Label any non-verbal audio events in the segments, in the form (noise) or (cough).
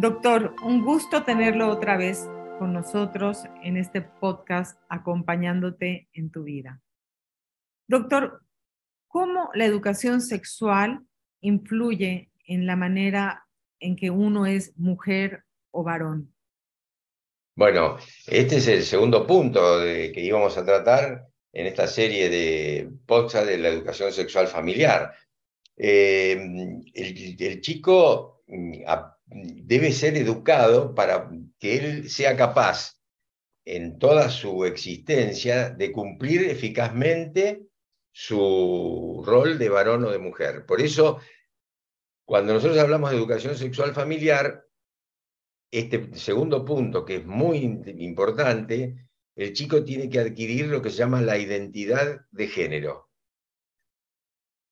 Doctor, un gusto tenerlo otra vez con nosotros en este podcast acompañándote en tu vida. Doctor, ¿cómo la educación sexual influye en la manera en que uno es mujer o varón? Bueno, este es el segundo punto que íbamos a tratar en esta serie de podcast de la educación sexual familiar. Eh, el, chico mm, debe ser educado para que él sea capaz en toda su existencia de cumplir eficazmente su rol de varón o de mujer. Por eso, cuando nosotros hablamos de educación sexual familiar, este segundo punto, que es muy importante, el chico tiene que adquirir lo que se llama la identidad de género.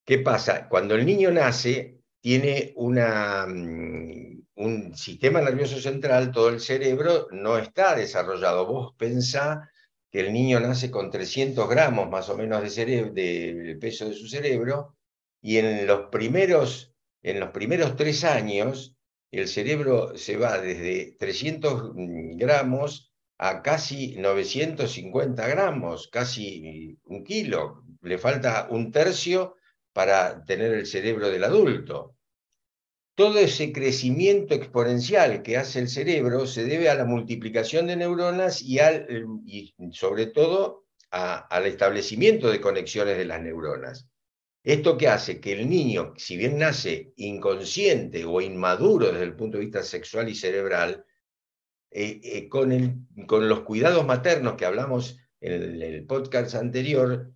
¿Qué pasa? Cuando el niño nace, tiene mm, un sistema nervioso central, todo el cerebro no está desarrollado. Vos pensá que el niño nace con 300 gramos más o menos de, de peso de su cerebro y en los primeros, en los primeros tres años el cerebro se va desde 300 gramos a casi 950 gramos, casi un kilo. Le falta un tercio para tener el cerebro del adulto. Todo ese crecimiento exponencial que hace el cerebro se debe a la multiplicación de neuronas y, al, y sobre todo al establecimiento de conexiones de las neuronas. Esto que hace que el niño, si bien nace inconsciente o inmaduro desde el punto de vista sexual y cerebral, eh, eh, con, el, con, los cuidados maternos que hablamos en el, podcast anterior,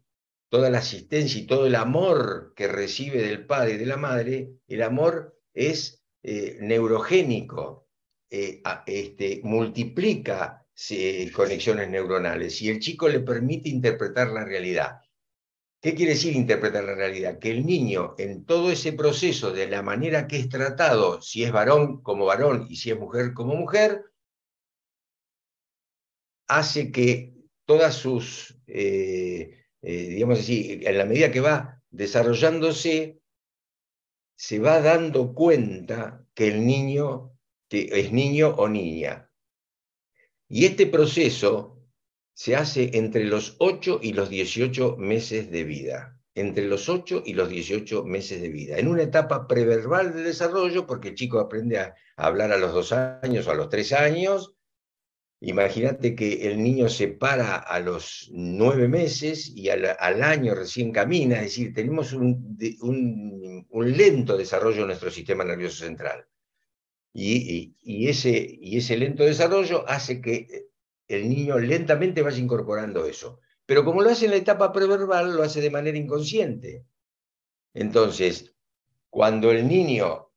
toda la asistencia y todo el amor que recibe del padre y de la madre, el amor es eh, neurogénico, eh, este, multiplica conexiones neuronales y el chico le permite interpretar la realidad. ¿Qué quiere decir interpretar la realidad? Que el niño en todo ese proceso, de la manera que es tratado, si es varón como varón y si es mujer como mujer, hace que todas sus, eh, digamos así, en la medida que va desarrollándose, se va dando cuenta que el niño es niño o niña. Y este proceso se hace entre los 8 y los 18 meses de vida. Entre los 8 y los 18 meses de vida. En una etapa preverbal de desarrollo, porque el chico aprende a hablar a los 2 años o a los 3 años, Imagínate que el niño se para a los nueve meses y al, año recién camina, es decir, tenemos un, lento desarrollo de nuestro sistema nervioso central. Y, ese, y ese lento desarrollo hace que el niño lentamente vaya incorporando eso. Pero como lo hace en la etapa preverbal, lo hace de manera inconsciente. Entonces, cuando el niño,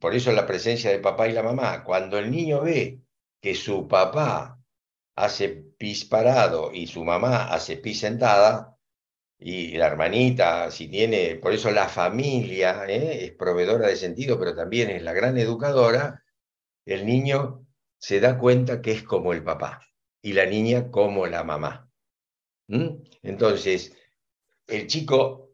por eso la presencia de papá y la mamá, cuando el niño ve que su papá hace pis parado y su mamá hace pis sentada, y la hermanita, si tiene, por eso la familia ¿eh? es proveedora de sentido, pero también es la gran educadora, el niño se da cuenta que es como el papá y la niña como la mamá. Entonces, el chico,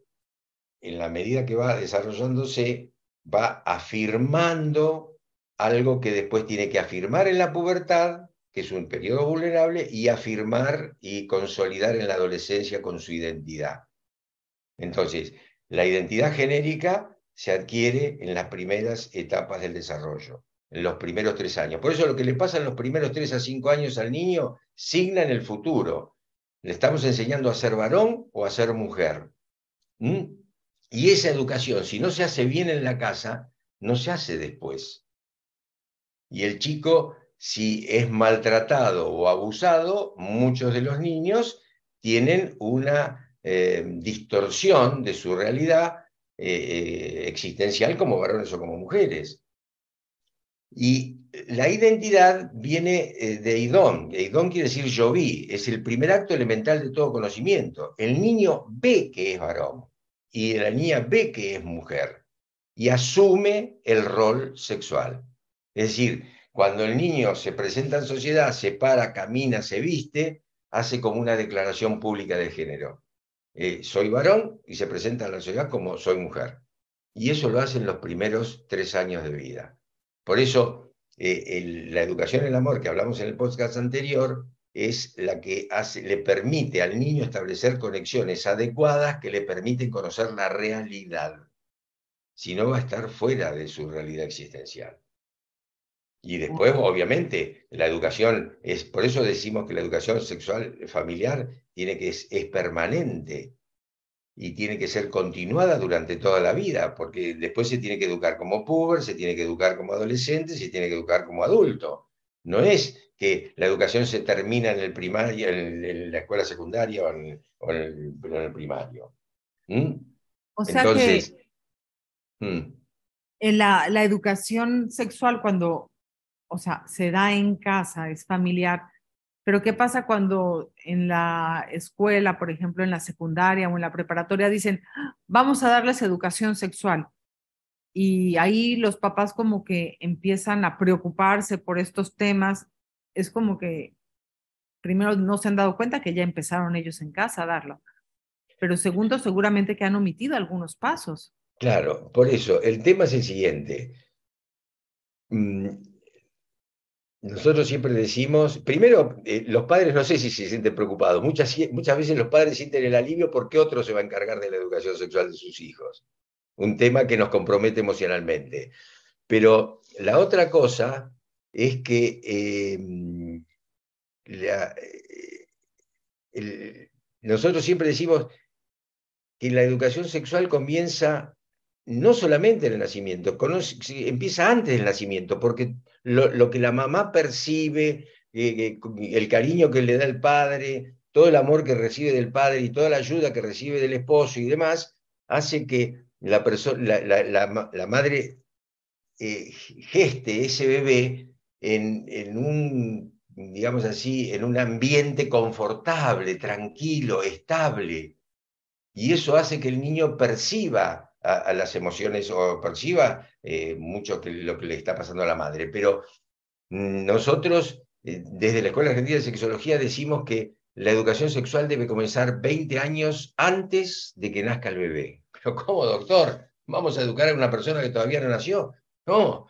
en la medida que va desarrollándose, va afirmando algo que después tiene que afirmar en la pubertad, que es un periodo vulnerable, y afirmar y consolidar en la adolescencia con su identidad. Entonces, la identidad genérica se adquiere en las primeras etapas del desarrollo, en los primeros tres años. Por eso lo que le pasa en los primeros tres a cinco años al niño signa en el futuro. Le estamos enseñando a ser varón o a ser mujer. Y esa educación, si no se hace bien en la casa, no se hace después. Y el chico, si es maltratado o abusado, muchos de los niños tienen una eh, distorsión de su realidad eh, existencial como varones o como mujeres. Y la identidad viene eh, de idón. Idón quiere decir yo vi, es el primer acto elemental de todo conocimiento. El niño ve que es varón y la niña ve que es mujer y asume el rol sexual. Es decir, cuando el niño se presenta en sociedad, se para, camina, se viste, hace como una declaración pública de género. Eh, soy varón y se presenta en la sociedad como soy mujer. Y eso lo hace en los primeros tres años de vida. Por eso, eh, la educación en el amor que hablamos en el podcast anterior es la que le permite al niño establecer conexiones adecuadas que le permiten conocer la realidad. Si no, va a estar fuera de su realidad existencial. Y después, obviamente, la educación es, por eso decimos que la educación sexual familiar tiene que es, es permanente y tiene que ser continuada durante toda la vida, porque después se tiene que educar como puber, se tiene que educar como adolescente, se tiene que educar como adulto. No es que la educación se termina en el primario, en, la escuela secundaria o en, el, primario. ¿Mm? O sea Entonces, que ¿Mm? en la, la educación sexual, cuando, o sea, se da en casa, es familiar, pero ¿qué pasa cuando en la escuela, por ejemplo, en la secundaria o en la preparatoria dicen, vamos a darles educación sexual? Y ahí los papás como que empiezan a preocuparse por estos temas. Es como que primero no se han dado cuenta que ya empezaron ellos en casa a darlo. Pero segundo, seguramente que han omitido algunos pasos. Claro, por eso, el tema es el siguiente. Mm, nosotros siempre decimos, primero, eh, los padres no sé si se sienten preocupados, muchas, veces los padres sienten el alivio porque otro se va a encargar de la educación sexual de sus hijos, un tema que nos compromete emocionalmente. Pero la otra cosa es que em, eh, nosotros siempre decimos que la educación sexual comienza no solamente en el nacimiento, empieza antes del nacimiento, porque lo, que la mamá percibe, eh, el cariño que le da el padre, todo el amor que recibe del padre y toda la ayuda que recibe del esposo y demás, hace que la, la, madre eh, geste ese bebé en, en un, digamos así, en un ambiente confortable, tranquilo, estable. Y eso hace que el niño perciba a, las emociones o perciba eh, mucho que, lo que le está pasando a la madre. Pero mm, nosotros, eh, desde la Escuela Argentina de Sexología, decimos que la educación sexual debe comenzar 20 años antes de que nazca el bebé. (laughs) Pero ¿cómo, doctor? ¿Vamos a educar a una persona que todavía no nació? No.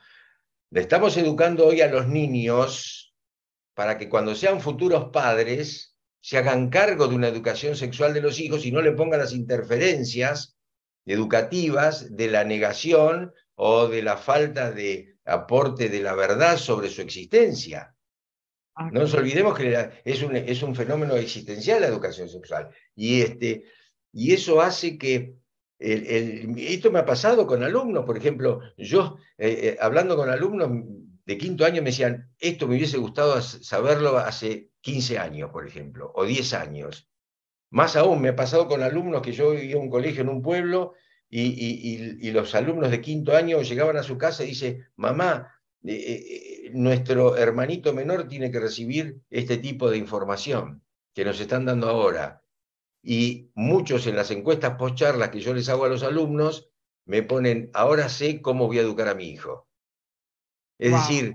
Le estamos educando hoy a los niños para que cuando sean futuros padres se hagan cargo de una educación sexual de los hijos y no le pongan las interferencias educativas de la negación o de la falta de aporte de la verdad sobre su existencia. Ah, no nos olvidemos que es un, es un fenómeno existencial la educación sexual. Y, este, y eso hace que el, esto me ha pasado con alumnos, por ejemplo, yo eh, eh, hablando con alumnos de quinto año me decían, esto me hubiese gustado saberlo hace 15 años, por ejemplo, o 10 años. Más aún, me ha pasado con alumnos que yo vivía en un colegio en un pueblo y, los alumnos de quinto año llegaban a su casa y dice, mamá, eh, eh, nuestro hermanito menor tiene que recibir este tipo de información que nos están dando ahora. Y muchos en las encuestas post charlas que yo les hago a los alumnos me ponen, ahora sé cómo voy a educar a mi hijo. Es decir,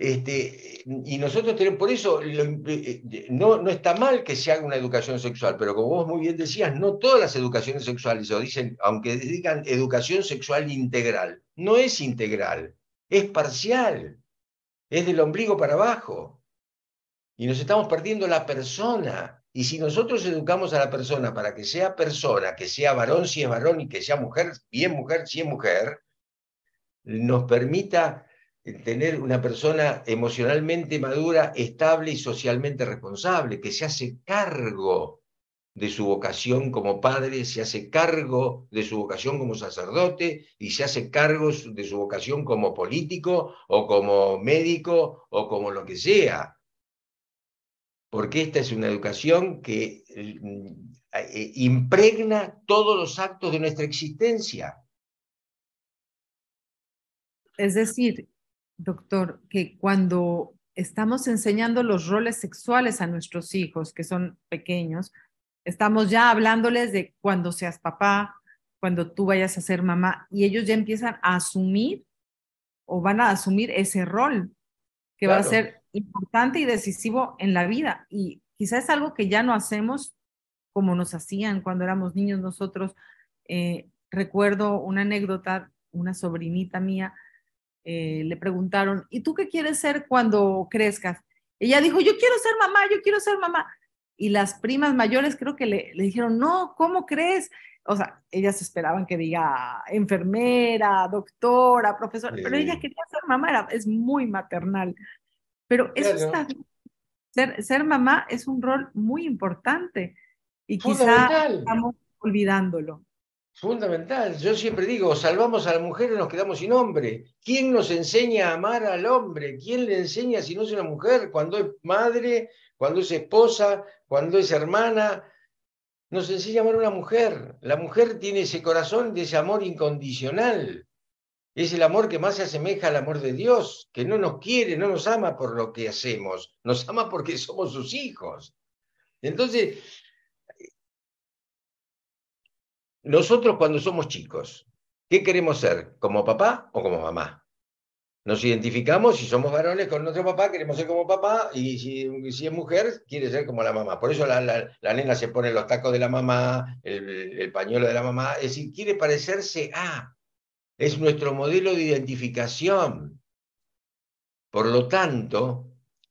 este, y nosotros tenemos, por eso eh, no, no está mal que se haga una educación sexual, pero como vos muy bien decías, no todas las educaciones sexuales, o dicen, aunque digan educación sexual integral, no es integral, es parcial, es del ombligo para abajo. Y nos estamos perdiendo la persona. Y si nosotros educamos a la persona para que sea persona, que sea varón si es varón y que sea mujer, bien mujer si es mujer, nos permita tener una persona emocionalmente madura, estable y socialmente responsable, que se hace cargo de su vocación como padre, se hace cargo de su vocación como sacerdote y se hace cargo de su vocación como político o como médico o como lo que sea. Porque esta es una educación que mm, eh, impregna todos los actos de nuestra existencia. Es decir, doctor, que cuando estamos enseñando los roles sexuales a nuestros hijos, que son pequeños, estamos ya hablándoles de cuando seas papá, cuando tú vayas a ser mamá, y ellos ya empiezan a asumir o van a asumir ese rol que va a ser importante y decisivo en la vida. Y quizás es algo que ya no hacemos como nos hacían cuando éramos niños nosotros. Eh, recuerdo una anécdota, una sobrinita mía, eh, le preguntaron, ¿y tú qué quieres ser cuando crezcas? Ella dijo, yo quiero ser mamá, yo quiero ser mamá. Y las primas mayores creo que le, le dijeron, no, ¿cómo crees? O sea, ellas esperaban que diga enfermera, doctora, profesora, pero ella quería ser mamá, era, es muy maternal. Pero eso está Ser, ser mamá es un rol muy importante y quizá estamos olvidándolo. Fundamental. Yo siempre digo, salvamos a la mujer y nos quedamos sin hombre. ¿Quién nos enseña a amar al hombre? ¿Quién le enseña si no es una mujer? Cuando es madre, cuando es esposa, cuando es hermana. Nos enseña a amar a una mujer. La mujer tiene ese corazón de ese amor incondicional. Es el amor que más se asemeja al amor de Dios, que no nos quiere, no nos ama por lo que hacemos, nos ama porque somos sus hijos. Entonces, nosotros cuando somos chicos, ¿qué queremos ser? ¿Como papá o como mamá? Nos identificamos, si somos varones con nuestro papá, queremos ser como papá, y si, es mujer, quiere ser como la mamá. Por eso la, nena se pone los tacos de la mamá, el, el, pañuelo de la mamá, es decir, quiere parecerse a, es nuestro modelo de identificación. Por lo tanto,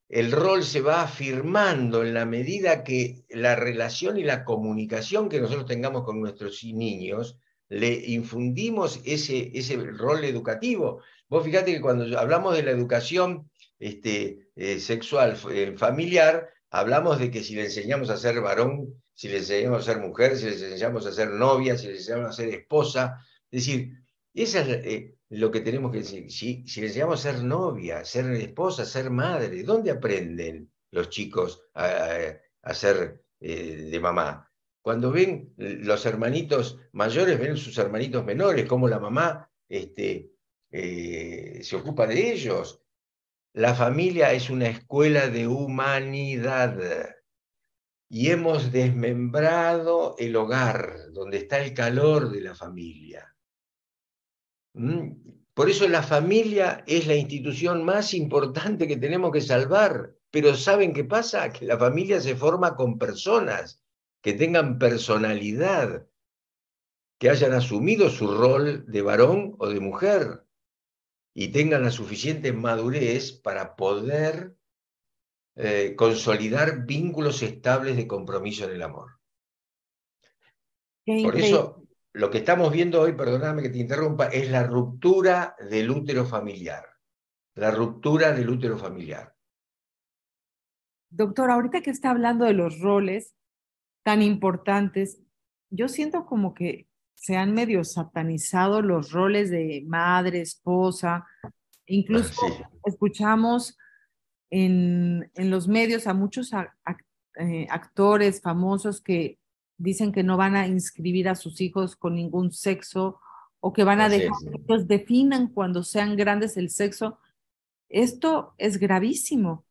el rol se va afirmando en la medida que la relación y la comunicación que nosotros tengamos con nuestros niños, le infundimos ese, ese rol educativo. Vos fíjate que cuando hablamos de la educación este, eh, sexual eh, familiar, hablamos de que si le enseñamos a ser varón, si le enseñamos a ser mujer, si le enseñamos a ser novia, si le enseñamos a ser esposa, es decir, esa es, eh, lo que tenemos que decir. Si, si les a ser novia, ser esposa, ser madre, ¿dónde aprenden los chicos a, ser eh, de mamá? Cuando ven los hermanitos mayores, ven sus hermanitos menores, cómo la mamá este, eh, se ocupa de ellos. La familia es una escuela de humanidad y hemos desmembrado el hogar, donde está el calor de la familia. Mm, por eso la familia es la institución más importante que tenemos que salvar. Pero ¿saben qué pasa? Que la familia se forma con personas que tengan personalidad, que hayan asumido su rol de varón o de mujer y tengan la suficiente madurez para poder eh, consolidar vínculos estables de compromiso en el amor. Por eso lo que estamos viendo hoy, perdóname que te interrumpa, es la ruptura del útero familiar. La ruptura del útero familiar. Doctor, ahorita que está hablando de los roles tan importantes, yo siento como que se han medio satanizado los roles de madre, esposa. Incluso escuchamos en, en, los medios a muchos eh, actores famosos que dicen que no van a inscribir a sus hijos con ningún sexo o que van a dejar que ellos definan cuando sean grandes el sexo. Esto es gravísimo,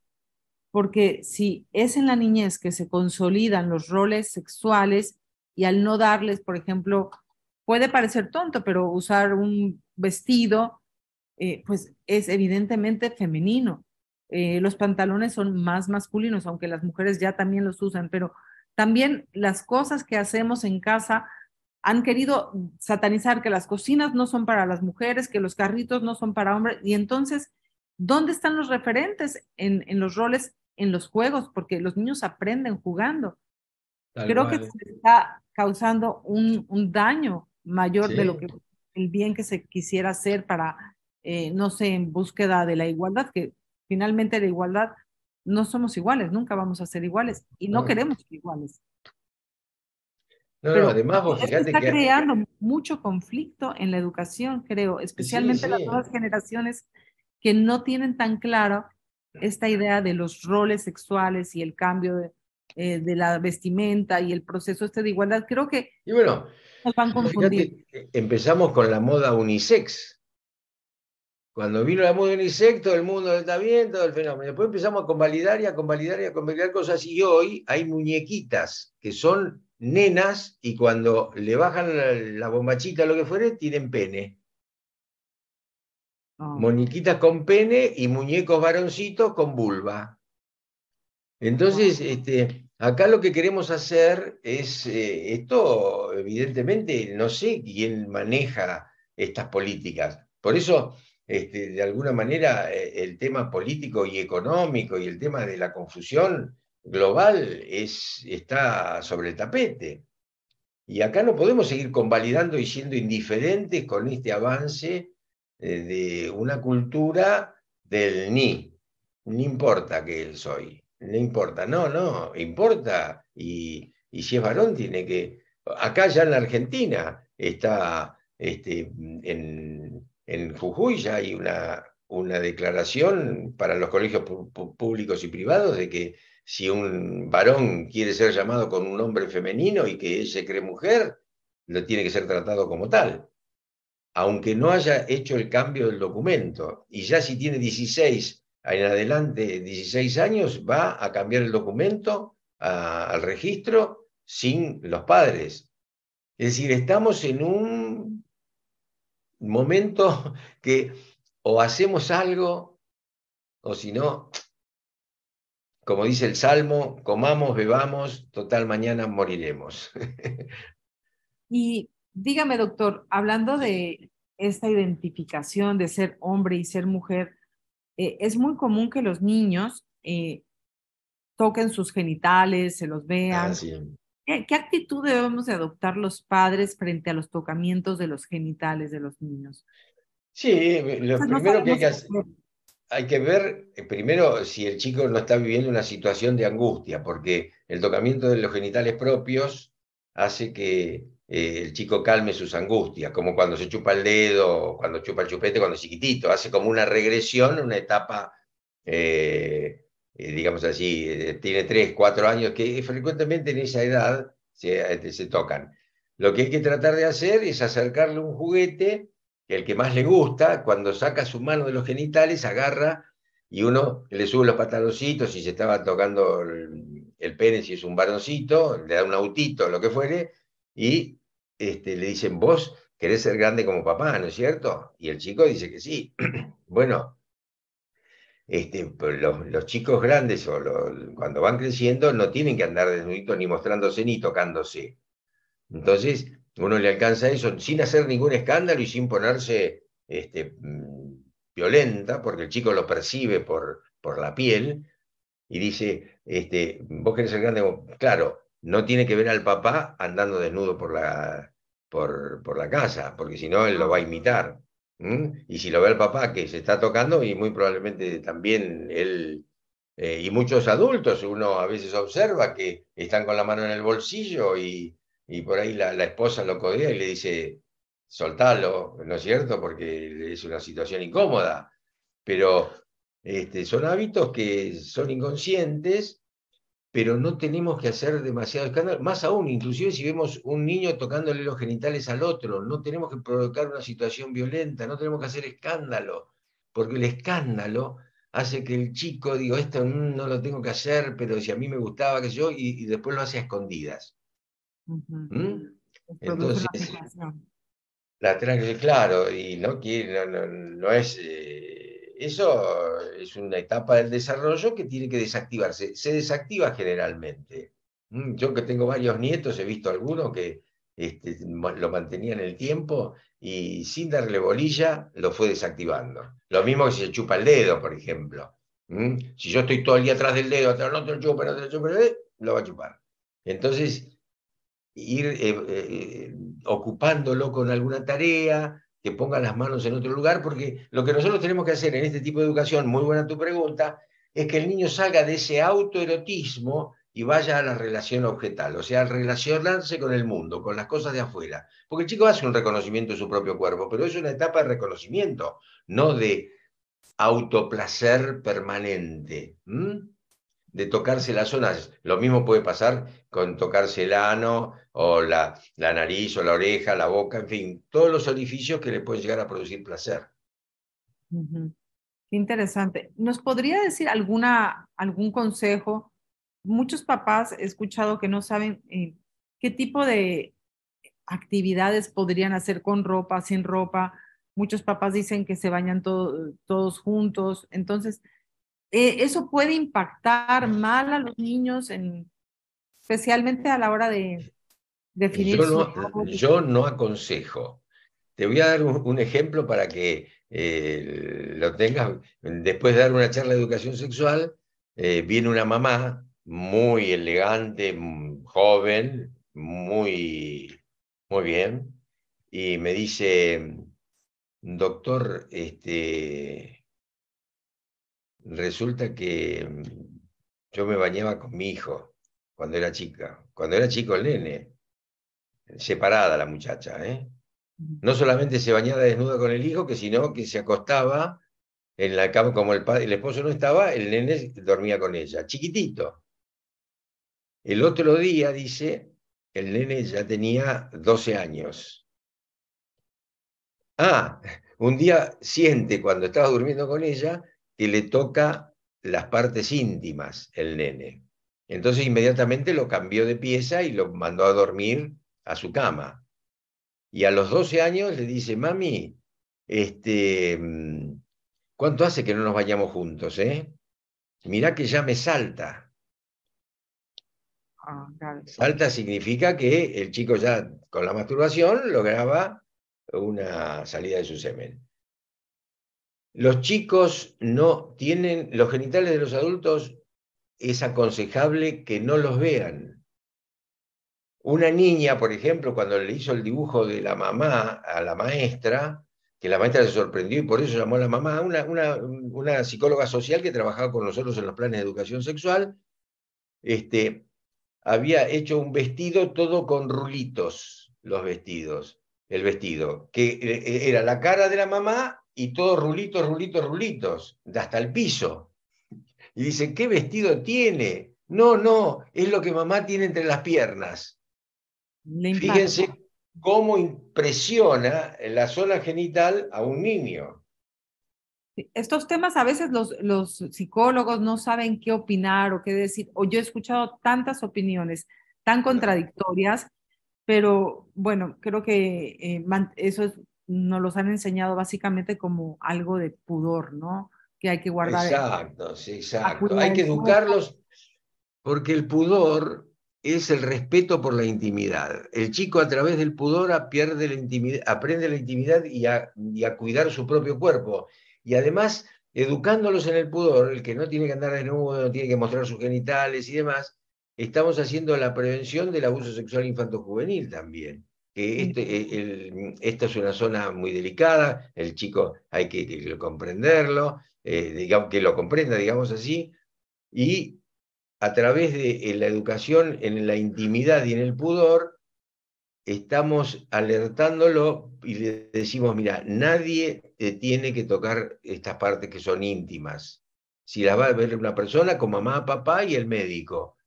porque si es en la niñez que se consolidan los roles sexuales y al no darles, por ejemplo, puede parecer tonto, pero usar un vestido, eh, pues es evidentemente femenino. Eh, los pantalones son más masculinos, aunque las mujeres ya también los usan, pero también las cosas que hacemos en casa han querido satanizar que las cocinas no son para las mujeres, que los carritos no son para hombres. Y entonces, ¿dónde están los referentes en, en los roles, en los juegos? Porque los niños aprenden jugando. Creo que se está causando un, un daño mayor de lo que el bien que se quisiera hacer para, eh, no sé, en búsqueda de la igualdad, que finalmente la igualdad no somos iguales, nunca vamos a ser iguales y no, queremos ser iguales. No, no, además vos fíjate está creando mucho conflicto en la educación, creo, especialmente las nuevas generaciones que no tienen tan claro esta idea de los roles sexuales y el cambio de, eh, de la vestimenta y el proceso este de igualdad. Creo que y bueno, van empezamos con la moda unisex, Cuando vino la moda unisex, todo el mundo está bien, todo el fenómeno. Después empezamos a convalidar y a convalidar y a convalidar cosas. Y hoy hay muñequitas que son nenas y cuando le bajan la, bombachita o lo que fuere, tienen pene. Oh. Muñequitas con pene y muñecos varoncitos con vulva. Entonces, este, acá lo que queremos hacer es, eh, esto evidentemente, no sé quién maneja estas políticas. Por eso este, de alguna manera eh, el tema político y económico y el tema de la confusión global es, está sobre el tapete. Y acá no podemos seguir convalidando y siendo indiferentes con este avance eh, de una cultura del ni. No importa que soy, no importa, no, no, importa. Y, y si es varón, tiene que. Acá ya en la Argentina está este, en, en Jujuy ya hay una, una declaración para los colegios públicos y privados de que si un varón quiere ser llamado con un nombre femenino y que él se cree mujer, lo tiene que ser tratado como tal, aunque no haya hecho el cambio del documento. Y ya si tiene 16 en adelante, 16 años, va a cambiar el documento al registro sin los padres. Es decir, estamos en un momento (laughs) que o hacemos algo o si no, como dice el Salmo, comamos, bebamos, total mañana moriremos. (laughs) y dígame, doctor, hablando de esta identificación de ser hombre y ser mujer, eh, es muy común que los niños eh, toquen sus genitales, se los vean. Ah, ¿Qué, actitud debemos adoptar los padres frente a los tocamientos de los genitales de los niños? Sí, lo primero que hay que hacer, hay que ver eh, primero si el chico no está viviendo una situación de angustia, porque el tocamiento de los genitales propios hace que eh, el chico calme sus angustias, como cuando se chupa el dedo, cuando chupa el chupete, cuando es chiquitito, hace como una regresión, una etapa eh, eh, digamos así, eh, tiene tres, cuatro años, que frecuentemente en esa edad se, se, tocan. Lo que hay que tratar de hacer es acercarle un juguete, el que más le gusta, cuando saca su mano de los genitales, agarra y uno le sube los pantaloncitos, si se estaba tocando el, pene, si es un varoncito, le da un autito, lo que fuere, y este, le dicen, vos querés ser grande como papá, ¿no es cierto? Y el chico dice que sí. (clears throat) bueno, este, pues, los, chicos grandes o cuando van creciendo no tienen que andar desnuditos ni mostrándose ni tocándose. Entonces, uno le alcanza eso sin hacer ningún escándalo y sin ponerse este, mm, violenta, porque el chico lo percibe por, la piel y dice, este, vos querés ser grande, claro, no tiene que ver al papá andando desnudo por la casa, porque si no él lo va a imitar. Y si lo ve el papá que se está tocando, y muy probablemente también él, eh, y muchos adultos, uno a veces observa que están con la mano en el bolsillo y, y por ahí la, la, esposa lo codea y le dice, soltalo, ¿no es cierto? Porque es una situación incómoda. Pero este, son hábitos que son inconscientes pero no tenemos que hacer demasiado escándalo, más aún, inclusive si vemos un niño tocándole los genitales al otro, no tenemos que provocar una situación violenta, no tenemos que hacer escándalo, porque el escándalo hace que el chico diga, esto no lo tengo que hacer, pero si a mí me gustaba que yo, y, después lo hace a escondidas. ¿Mm? Entonces, la claro, y no, no, no, es... Eh, eso es una etapa del desarrollo que tiene que desactivarse. Se desactiva generalmente. Mm, yo que tengo varios nietos, he visto algunos que este, lo mantenían el tiempo y sin darle bolilla lo fue desactivando. Lo mismo que si se chupa el dedo, por ejemplo. Mm, si yo estoy todo el día atrás del dedo, atrás, no te lo chupa, no te lo chupa, eh, lo va a chupar. Entonces, ir eh, eh, ocupándolo con alguna tarea, que ponga las manos en otro lugar, porque lo que nosotros tenemos que hacer en este tipo de educación, muy buena tu pregunta, es que el niño salga de ese autoerotismo y vaya a la relación objetal, o sea, relacionarse con el mundo, con las cosas de afuera. Porque el chico hace un reconocimiento de su propio cuerpo, pero es una etapa de reconocimiento, no de autoplacer permanente de tocarse las zonas. Lo mismo puede pasar con tocarse el ano o la, la nariz o la oreja, la boca, en fin, todos los orificios que le pueden llegar a producir placer. Qué interesante. ¿Nos podría decir alguna, algún consejo? Muchos papás he escuchado que no saben eh, qué tipo de actividades podrían hacer con ropa, sin ropa. Muchos papás dicen que se bañan todos juntos. Entonces, eh, eso puede impactar mal a los niños, en, especialmente a la hora de definir. Yo no, yo no aconsejo. Te voy a dar un, ejemplo para que eh, lo tengas. Después de dar una charla de educación sexual, eh, viene una mamá muy elegante, joven, muy, muy bien, y me dice, doctor, este, resulta que yo me bañaba con mi hijo cuando era chica, cuando era chico el nene, separada la muchacha, ¿eh? No solamente se bañaba desnuda con el hijo, que sino que se acostaba en la cama, como el, padre, el esposo no estaba, el nene dormía con ella, chiquitito. El otro día, dice, el nene ya tenía 12 años. Ah, un día siente cuando estaba durmiendo con ella que le toca las partes íntimas el nene. Entonces inmediatamente lo cambió de pieza y lo mandó a dormir a su cama. Y a los 12 años le dice, mami, este, mm, ¿cuánto hace que no nos vayamos juntos? Eh? Mirá que ya me salta. Ah, salta significa que el chico ya con la masturbación lograba una salida de su semen. Los chicos no tienen, los genitales de los adultos es aconsejable que no los vean. Una niña, por ejemplo, cuando le hizo el dibujo de la mamá a la maestra, que la maestra se sorprendió y por eso llamó a la mamá, una, una, psicóloga social que trabajaba con nosotros en los planes de educación sexual, este, había hecho un vestido todo con rulitos, los vestidos, el vestido, que eh, era la cara de la mamá y todos rulitos, rulitos, rulitos, hasta el piso. Y dicen, ¿qué vestido tiene? No, no, es lo que mamá tiene entre las piernas. Fíjense cómo impresiona la zona genital a un niño. Estos temas a veces los, los psicólogos no saben qué opinar o qué decir, o yo he escuchado tantas opiniones tan contradictorias, pero bueno, creo que eh, eso nos los han enseñado básicamente como algo de pudor, ¿no? Que hay que guardar. Exacto, sí, exacto. Hay que educarlos porque el pudor es el respeto por la intimidad. El chico a través del pudor pierde la intimidad, aprende la intimidad y a, cuidar su propio cuerpo. Y además, educándolos en el pudor, el que no tiene que andar desnudo, no tiene que mostrar sus genitales y demás, estamos haciendo la prevención del abuso sexual infanto-juvenil también. Que este, eh, esta es una zona muy delicada, el chico hay que, comprenderlo, eh, digamos, que lo comprenda, digamos así, y a través de la educación en la intimidad y en el pudor, estamos alertándolo y le decimos, mira, nadie te tiene que tocar estas partes que son íntimas. Si las va a ver una persona con mamá, papá y el médico.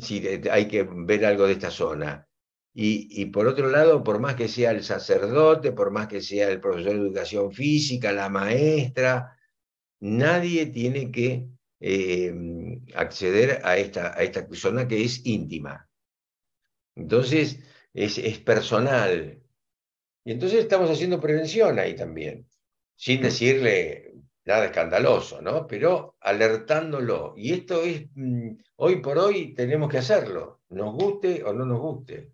Si hay que ver algo de esta zona. Y, y, por otro lado, por más que sea el sacerdote, por más que sea el profesor de educación física, la maestra, nadie tiene que eh, acceder a esta, a esta zona que es íntima. Entonces, es, es personal. Y entonces estamos haciendo prevención ahí también, sin decirle nada escandaloso, ¿no? Pero alertándolo. Y esto es, mm, hoy por hoy tenemos que hacerlo, nos guste o no nos guste.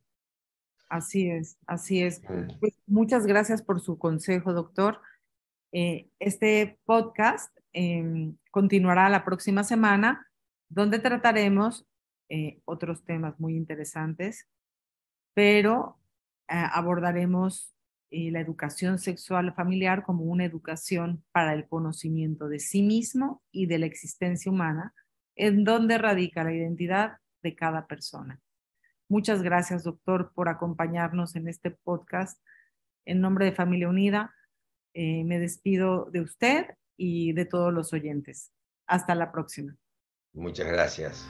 Así es, así es. Pues muchas gracias por su consejo, doctor. Eh, este podcast Em, continuará la próxima semana, donde trataremos eh, otros temas muy interesantes, pero eh, abordaremos eh, la educación sexual familiar como una educación para el conocimiento de sí mismo y de la existencia humana, en donde radica la identidad de cada persona. Muchas gracias, doctor, por acompañarnos en este podcast. En nombre de Familia Unida, me despido de usted y de todos los oyentes. Hasta la próxima. Muchas gracias.